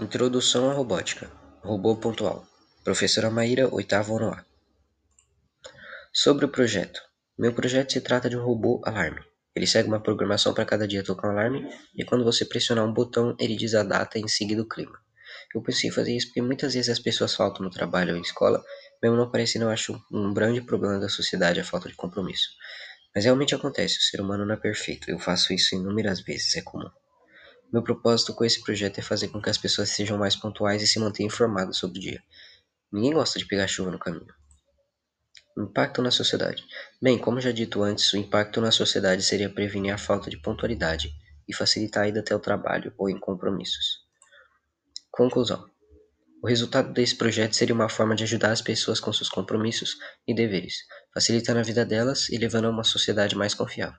Introdução à Robótica. Robô pontual. Professora Maíra, oitavo ano A. Sobre o projeto. Meu projeto se trata de um robô alarme. Ele segue uma programação para cada dia tocar um alarme e quando você pressionar um botão, ele diz a data e em seguida o clima. Eu pensei em fazer isso porque muitas vezes as pessoas faltam no trabalho ou em escola, mesmo não parecendo, eu acho um grande problema da sociedade a falta de compromisso. Mas realmente acontece, o ser humano não é perfeito, eu faço isso inúmeras vezes, é comum. Meu propósito com esse projeto é fazer com que as pessoas sejam mais pontuais e se mantenham informadas sobre o dia. Ninguém gosta de pegar chuva no caminho. Impacto na sociedade. Bem, como já dito antes, o impacto na sociedade seria prevenir a falta de pontualidade e facilitar a ida até o trabalho ou em compromissos. Conclusão. O resultado desse projeto seria uma forma de ajudar as pessoas com seus compromissos e deveres, facilitando a vida delas e levando a uma sociedade mais confiável.